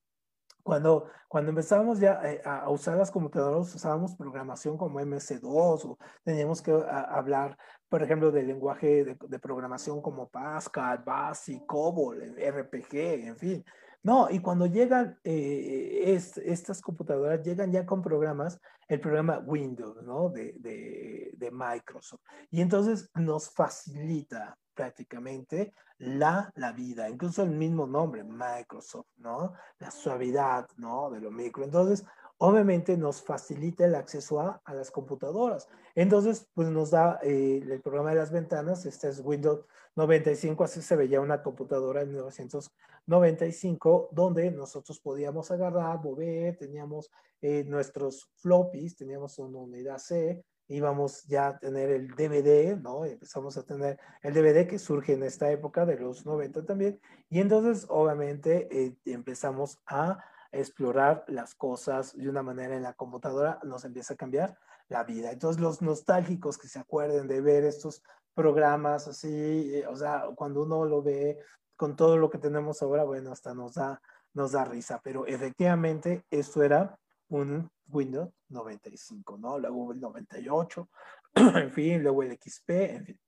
cuando, cuando empezábamos ya eh, a, usar las computadoras, usábamos programación como MS2 o teníamos que hablar, por ejemplo, del lenguaje de, programación como Pascal, BASIC, COBOL, RPG, en fin. No, y cuando llegan eh, estas computadoras, llegan ya con programas, el programa Windows, ¿no? De, de, de Microsoft. Y entonces nos facilita prácticamente la, la vida, incluso el mismo nombre, Microsoft, ¿no? La suavidad, ¿no? De lo micro. Entonces, obviamente nos facilita el acceso a, a las computadoras. Entonces, pues nos da eh, el programa de las ventanas, este es Windows 95, así se veía una computadora en 1995, donde nosotros podíamos agarrar, mover, teníamos eh, nuestros floppies, teníamos una unidad C, íbamos ya a tener el DVD, ¿no? Empezamos a tener el DVD que surge en esta época de los 90 también. Y entonces, obviamente, eh, empezamos a explorar las cosas de una manera en la computadora, nos empieza a cambiar la vida. Entonces, los nostálgicos que se acuerden de ver estos programas así, eh, o sea, cuando uno lo ve con todo lo que tenemos ahora, bueno, hasta nos da, nos da risa, pero efectivamente esto era un Windows 95, ¿no? Luego el 98, en fin, luego el XP, en fin.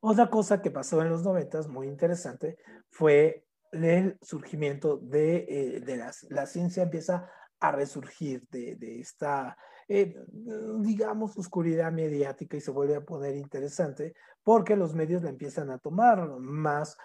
Otra cosa que pasó en los 90 muy interesante fue el surgimiento de, eh, de la, la, ciencia empieza a resurgir de, de esta, eh, digamos, oscuridad mediática y se vuelve a poner interesante porque los medios la empiezan a tomar más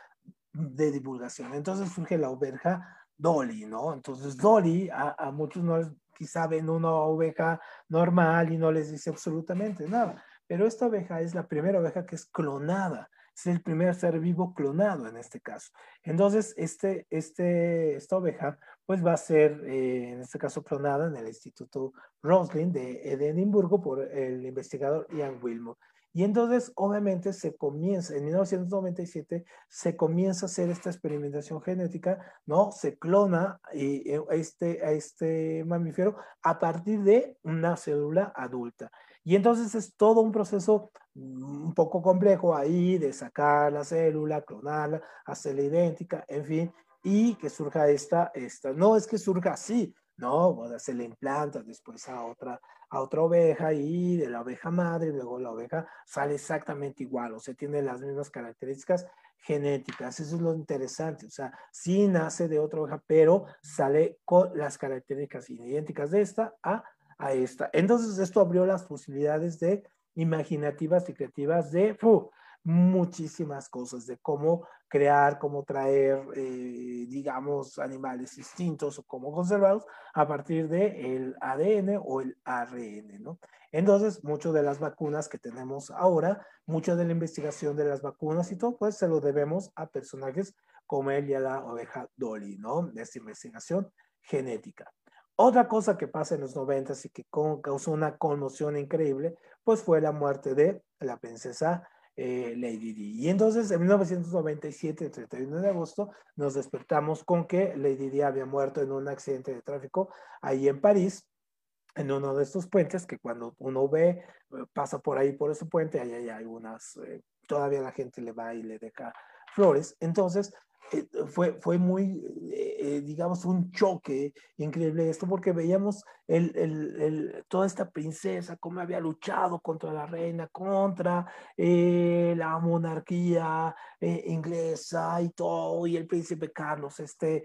de divulgación. Entonces surge la oveja Dolly, ¿no? Entonces Dolly a, a muchos no quizá ven una oveja normal y no les dice absolutamente nada, pero esta oveja es la primera oveja que es clonada, es el primer ser vivo clonado en este caso. Entonces, este, este, esta oveja pues va a ser, eh, en este caso, clonada en el Instituto Roslin de Edimburgo por el investigador Ian Wilmore. Y entonces, obviamente, se comienza, en 1997, se comienza a hacer esta experimentación genética, ¿no? Se clona eh, a este, a este mamífero a partir de una célula adulta. Y entonces es todo un proceso un poco complejo ahí de sacar la célula, clonarla, hacerla idéntica, en fin, y que surja esta, esta. No es que surja así, no, se le implanta después a otra, a otra oveja y de la oveja madre, luego la oveja sale exactamente igual, o sea, tiene las mismas características genéticas. Eso es lo interesante, o sea, sí nace de otra oveja, pero sale con las características idénticas de esta a, a esta. Entonces, esto abrió las posibilidades de imaginativas y creativas de muchísimas cosas de cómo crear, cómo traer, eh, digamos, animales distintos o cómo conservarlos a partir del ADN o el ARN, ¿no? Entonces, muchas de las vacunas que tenemos ahora, mucha de la investigación de las vacunas y todo, pues se lo debemos a personajes como él y a la oveja Dolly, ¿no? De esta investigación genética. Otra cosa que pasa en los 90 y que causó una conmoción increíble, pues fue la muerte de la princesa eh, Lady Di. Y entonces en 1997, el 31 de agosto, nos despertamos con que Lady Di había muerto en un accidente de tráfico ahí en París, en uno de estos puentes que cuando uno ve, eh, pasa por ahí por ese puente, ahí hay algunas, eh, todavía la gente le va y le deja flores. Entonces, fue, fue muy, digamos, un choque increíble esto, porque veíamos el, el, el, toda esta princesa, cómo había luchado contra la reina, contra la monarquía inglesa y todo, y el príncipe Carlos, este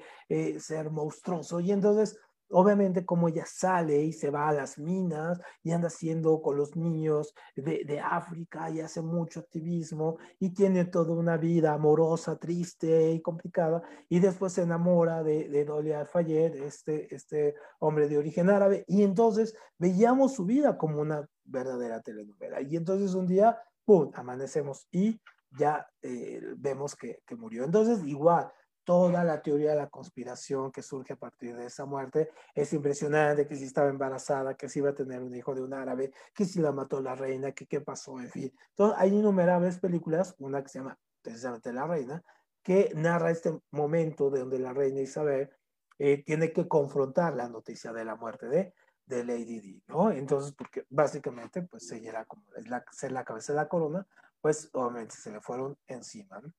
ser monstruoso. Y entonces obviamente como ella sale y se va a las minas y anda haciendo con los niños de, África y hace mucho activismo y tiene toda una vida amorosa, triste y complicada y después se enamora de, de Dolly Al-Fayed, este, este hombre de origen árabe y entonces veíamos su vida como una verdadera telenovela y entonces un día, ¡pum!, amanecemos y ya eh, vemos que, que murió. Entonces igual, toda la teoría de la conspiración que surge a partir de esa muerte. Es impresionante que si estaba embarazada, que si iba a tener un hijo de un árabe, que si la mató la reina, que qué pasó, en fin. Entonces, hay innumerables películas, una que se llama precisamente La Reina, que narra este momento de donde la reina Isabel eh, tiene que confrontar la noticia de la muerte de, de Lady Di, ¿no? Entonces, porque básicamente, pues ella era como la, ser la cabeza de la corona, pues obviamente se le fueron encima, ¿no?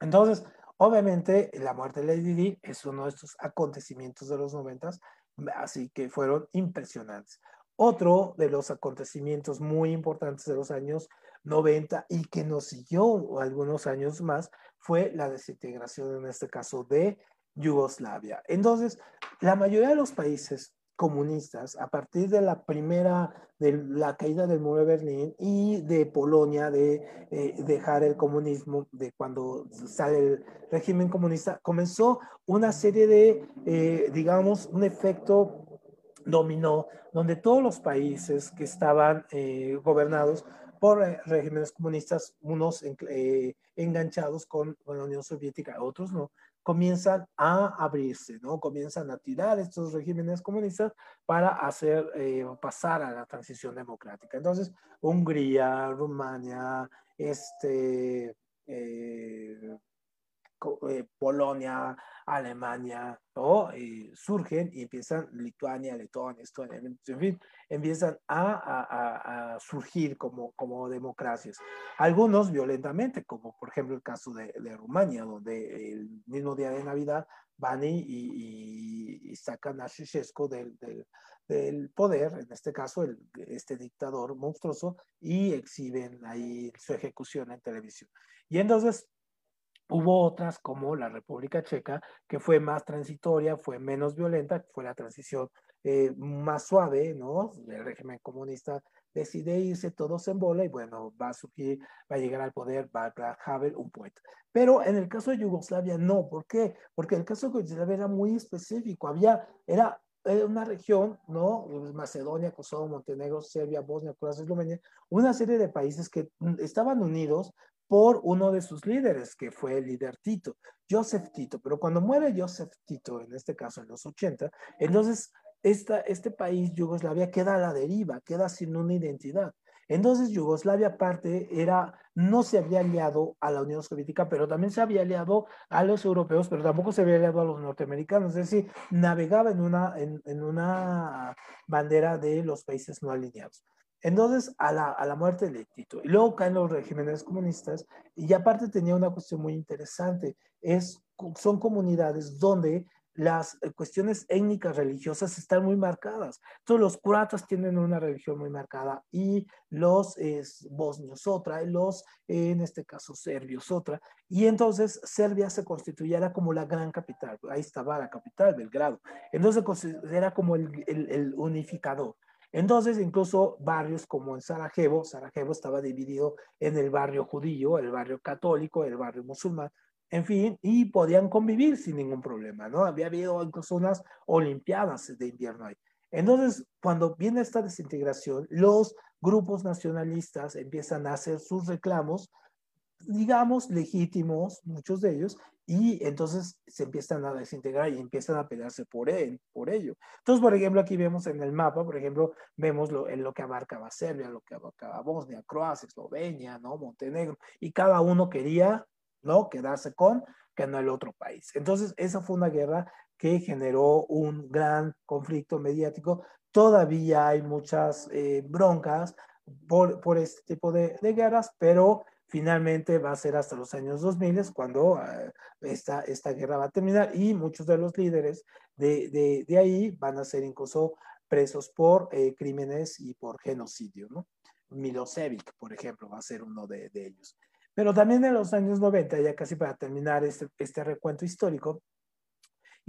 Entonces, Obviamente, la muerte de Lady Di es uno de estos acontecimientos de los noventas, así que fueron impresionantes. Otro de los acontecimientos muy importantes de los años 90 y que nos siguió algunos años más fue la desintegración, en este caso, de Yugoslavia. Entonces, la mayoría de los países comunistas a partir de la primera, de la caída del muro de Berlín y de Polonia, de eh, dejar el comunismo, de cuando sale el régimen comunista, comenzó una serie de, eh, digamos, un efecto dominó, donde todos los países que estaban eh, gobernados por regímenes comunistas, unos enganchados con, con, la Unión Soviética, otros no, comienzan a abrirse, ¿no? Comienzan a tirar estos regímenes comunistas para hacer eh, pasar a la transición democrática. Entonces, Hungría, Rumania, este, eh, eh, Polonia, Alemania, ¿no? surgen y empiezan Lituania, Letonia, Estonia, en fin, empiezan a, a, surgir como, como democracias. Algunos violentamente, como por ejemplo el caso de, de Rumania, donde el mismo día de Navidad van y, y, sacan a Ceausescu del, del, del, poder, en este caso el, este dictador monstruoso, y exhiben ahí su ejecución en televisión. Y entonces Hubo otras como la República Checa, que fue más transitoria, fue menos violenta, fue la transición eh, más suave, ¿no? El régimen comunista decide irse todos en bola y bueno, va a surgir, va a llegar al poder Václav Havel, un poeta. Pero en el caso de Yugoslavia no, ¿por qué? Porque el caso de Yugoslavia era muy específico, había, era una región, ¿no? Macedonia, Kosovo, Montenegro, Serbia, Bosnia, Croacia, Eslovenia, una serie de países que mm, estaban unidos por uno de sus líderes, que fue el líder Tito, Joseph Tito. Pero cuando muere Joseph Tito, en este caso en los 80, entonces esta, este país, Yugoslavia, queda a la deriva, queda sin una identidad. Entonces Yugoslavia aparte era, no se había aliado a la Unión Soviética, pero también se había aliado a los europeos, pero tampoco se había aliado a los norteamericanos, es decir, navegaba en una, en, en una bandera de los países no alineados. Entonces, a la, a la muerte de Tito. Y luego caen los regímenes comunistas. Y aparte tenía una cuestión muy interesante. Es, son comunidades donde las eh, cuestiones étnicas religiosas están muy marcadas. Entonces, los croatas tienen una religión muy marcada y los bosnios otra, y los, en este caso, serbios otra. Y entonces Serbia se constituyera como la gran capital. Ahí estaba la capital, Belgrado. Entonces se considera como el, el, el unificador. Entonces, incluso barrios como en Sarajevo, Sarajevo estaba dividido en el barrio judío, el barrio católico, el barrio musulmán, en fin, y podían convivir sin ningún problema, ¿no? Había habido incluso unas olimpiadas de invierno ahí. Entonces, cuando viene esta desintegración, los grupos nacionalistas empiezan a hacer sus reclamos, digamos, legítimos, muchos de ellos, y entonces se empiezan a desintegrar y empiezan a pelearse por, él, por ello. Entonces, por ejemplo, aquí vemos en el mapa, por ejemplo, vemos lo, en lo que abarcaba Serbia, lo que abarcaba Bosnia, Croacia, Eslovenia, ¿no? Montenegro, y cada uno quería, ¿no? Quedarse con que no el otro país. Entonces, esa fue una guerra que generó un gran conflicto mediático. Todavía hay muchas eh, broncas por, por, este tipo de, de, guerras, pero finalmente va a ser hasta los años 2000 cuando uh, esta, esta guerra va a terminar y muchos de los líderes de, de, de ahí van a ser incluso presos por eh, crímenes y por genocidio. ¿no? Milosevic, por ejemplo, va a ser uno de, de ellos. Pero también en los años 90, ya casi para terminar este, este recuento histórico,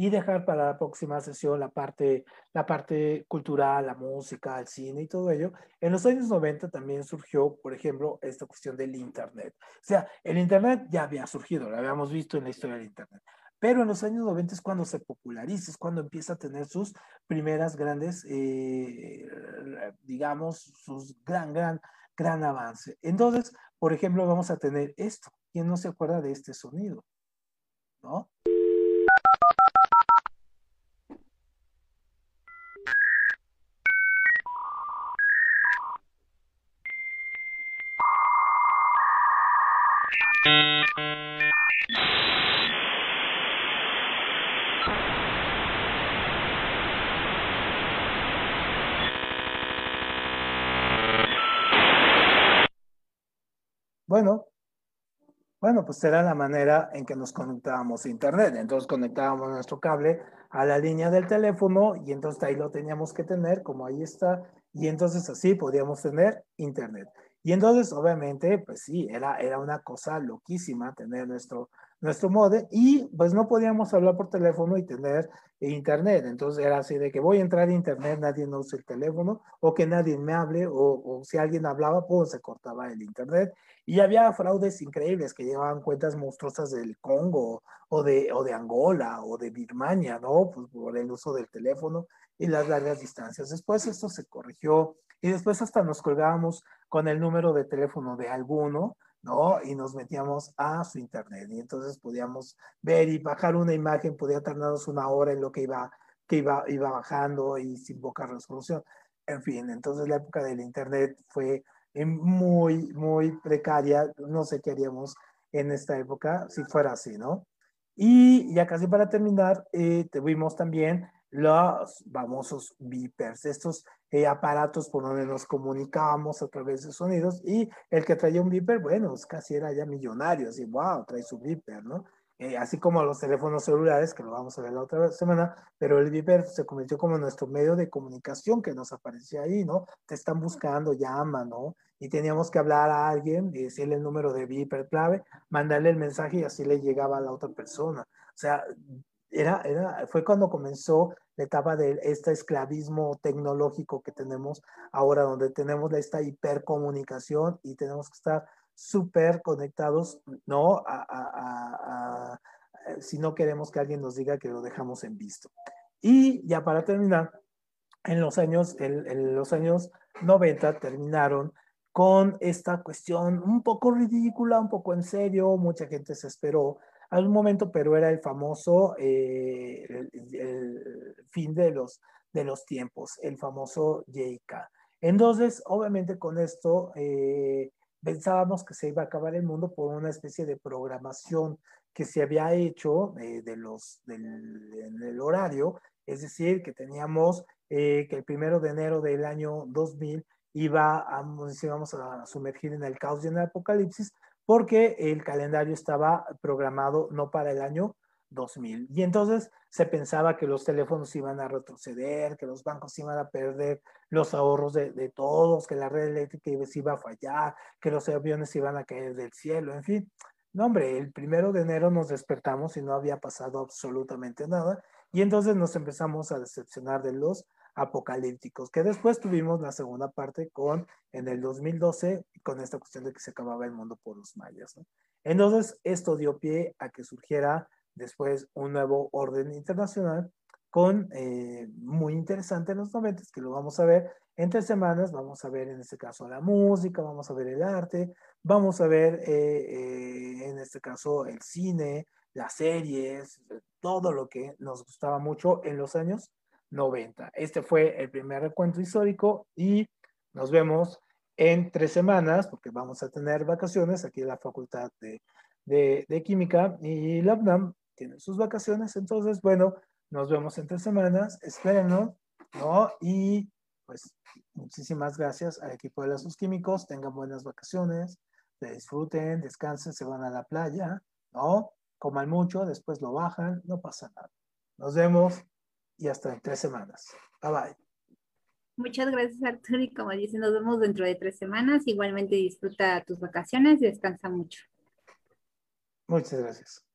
y dejar para la próxima sesión la parte, la parte cultural, la música, el cine y todo ello. En los años 90 también surgió, por ejemplo, esta cuestión del Internet. O sea, el Internet ya había surgido, lo habíamos visto en la historia del Internet. Pero en los años 90 es cuando se populariza, es cuando empieza a tener sus primeras grandes, eh, digamos, sus gran, gran, gran avance. Entonces, por ejemplo, vamos a tener esto. ¿Quién no se acuerda de este sonido? ¿No? Bueno, bueno, pues era la manera en que nos conectábamos a Internet. Entonces conectábamos nuestro cable a la línea del teléfono y entonces ahí lo teníamos que tener, como ahí está, y entonces así podíamos tener Internet. Y entonces, obviamente, pues sí, era, era una cosa loquísima tener nuestro, nuestro modem y pues no podíamos hablar por teléfono y tener internet. Entonces era así de que voy a entrar a internet, nadie no usa el teléfono o que nadie me hable o, o si alguien hablaba, pues se cortaba el internet. Y había fraudes increíbles que llevaban cuentas monstruosas del Congo o de, o de Angola o de Birmania, ¿no? Pues por el uso del teléfono y las largas distancias. Después esto se corrigió y después hasta nos colgábamos con el número de teléfono de alguno, ¿no? Y nos metíamos a su internet y entonces podíamos ver y bajar una imagen, podía tardarnos una hora en lo que iba, que iba, iba bajando y sin poca resolución. En fin, entonces la época del internet fue muy, muy precaria. No sé qué haríamos en esta época si fuera así, ¿no? Y ya casi para terminar, eh, tuvimos también los famosos beepers, estos eh, aparatos por donde nos comunicábamos a través de sonidos y el que traía un beeper, bueno, casi era ya millonario, así, wow, trae su beeper, ¿no? Eh, así como los teléfonos celulares, que lo vamos a ver la otra semana, pero el beeper se convirtió como nuestro medio de comunicación que nos aparecía ahí, ¿no? Te están buscando, llama, ¿no? Y teníamos que hablar a alguien decirle el número de beeper clave, mandarle el mensaje y así le llegaba a la otra persona. O sea, era, era, fue cuando comenzó la etapa de este esclavismo tecnológico que tenemos ahora, donde tenemos esta hipercomunicación y tenemos que estar súper conectados, ¿no? A, a, a, si no queremos que alguien nos diga que lo dejamos en visto. Y ya para terminar, en los años, en, en los años 90 terminaron con esta cuestión un poco ridícula, un poco en serio, mucha gente se esperó algún momento, pero era el famoso eh, fin de los, de los tiempos, el famoso JK. Entonces, obviamente con esto eh, pensábamos que se iba a acabar el mundo por una especie de programación que se había hecho eh, de los, del, horario, es decir, que teníamos eh, que el primero de enero del año 2000 iba a, nos íbamos a sumergir en el caos y en el apocalipsis, porque el calendario estaba programado no para el año 2000. Y entonces se pensaba que los teléfonos iban a retroceder, que los bancos iban a perder los ahorros de, de todos, que la red eléctrica iba a fallar, que los aviones iban a caer del cielo, en fin. No, hombre, el primero de enero nos despertamos y no había pasado absolutamente nada. Y entonces nos empezamos a decepcionar de los apocalípticos, que después tuvimos la segunda parte con, en el 2012, con esta cuestión de que se acababa el mundo por los mayas. Entonces, esto dio pie a que surgiera después un nuevo orden internacional con eh, muy interesante en los 90, que lo vamos a ver entre semanas, vamos a ver en este caso la música, vamos a ver el arte, vamos a ver eh, eh, en este caso el cine, las series, todo lo que nos gustaba mucho en los años 90. Este fue el primer recuento histórico y nos vemos en tres semanas porque vamos a tener vacaciones aquí en la Facultad de, de, Química y la UNAM tiene sus vacaciones. Entonces, bueno, nos vemos en tres semanas. Espérenos, ¿no? Y pues muchísimas gracias al equipo de los químicos. Tengan buenas vacaciones, disfruten, descansen, se van a la playa, ¿no? Coman mucho, después lo bajan, no pasa nada. Nos vemos y hasta en tres semanas. Bye bye. Muchas gracias, Arturo. Y como dice, nos vemos dentro de tres semanas. Igualmente disfruta tus vacaciones y descansa mucho. Muchas gracias.